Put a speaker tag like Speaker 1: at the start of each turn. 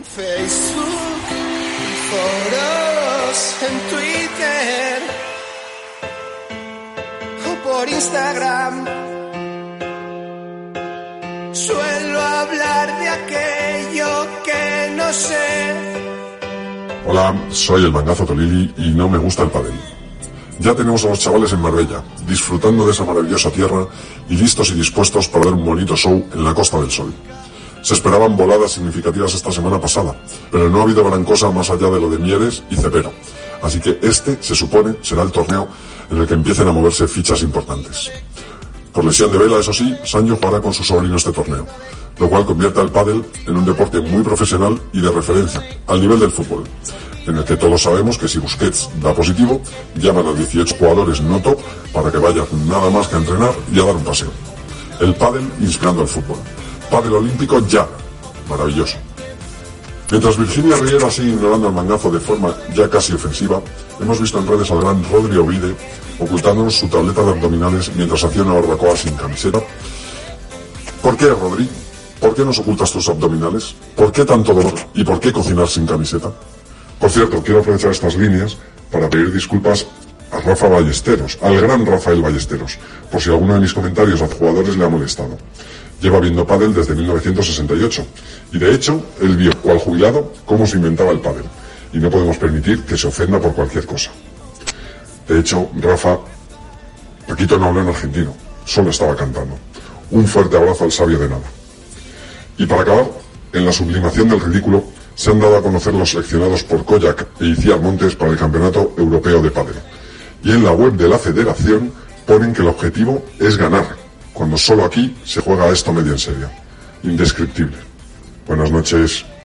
Speaker 1: En Facebook, en foros, en Twitter o por Instagram. Suelo hablar de aquello que no sé.
Speaker 2: Hola, soy el mangazo Tolili y no me gusta el padel. Ya tenemos a los chavales en Marbella, disfrutando de esa maravillosa tierra y listos y dispuestos para ver un bonito show en la Costa del Sol. Se esperaban voladas significativas esta semana pasada, pero no ha habido gran cosa más allá de lo de Mieres y Cepero. Así que este, se supone, será el torneo en el que empiecen a moverse fichas importantes. Por lesión de vela, eso sí, Sancho jugará con su sobrino este torneo, lo cual convierte al pádel en un deporte muy profesional y de referencia, al nivel del fútbol, en el que todos sabemos que si Busquets da positivo, llaman a 18 jugadores no top para que vayan nada más que a entrenar y a dar un paseo. El pádel inspirando al fútbol. Pádel olímpico ya. Maravilloso. Mientras Virginia Riera sigue ignorando el mangazo de forma ya casi ofensiva, hemos visto en redes al gran Rodri Ovide ocultándonos su tableta de abdominales mientras hacía una barbacoa sin camiseta. ¿Por qué, Rodri? ¿Por qué nos ocultas tus abdominales? ¿Por qué tanto dolor? ¿Y por qué cocinar sin camiseta? Por cierto, quiero aprovechar estas líneas para pedir disculpas a Rafa Ballesteros, al gran Rafael Ballesteros, por si alguno de mis comentarios a jugadores le ha molestado. Lleva viendo pádel desde 1968 y de hecho él vio, cual jubilado, cómo se inventaba el pádel y no podemos permitir que se ofenda por cualquier cosa. De hecho, Rafa, Paquito no habló en argentino, solo estaba cantando. Un fuerte abrazo al sabio de nada. Y para acabar, en la sublimación del ridículo, se han dado a conocer los seleccionados por Koyak e Iciar Montes para el Campeonato Europeo de Pádel. Y en la web de la federación ponen que el objetivo es ganar, cuando solo aquí se juega esto medio en serio. Indescriptible. Buenas noches.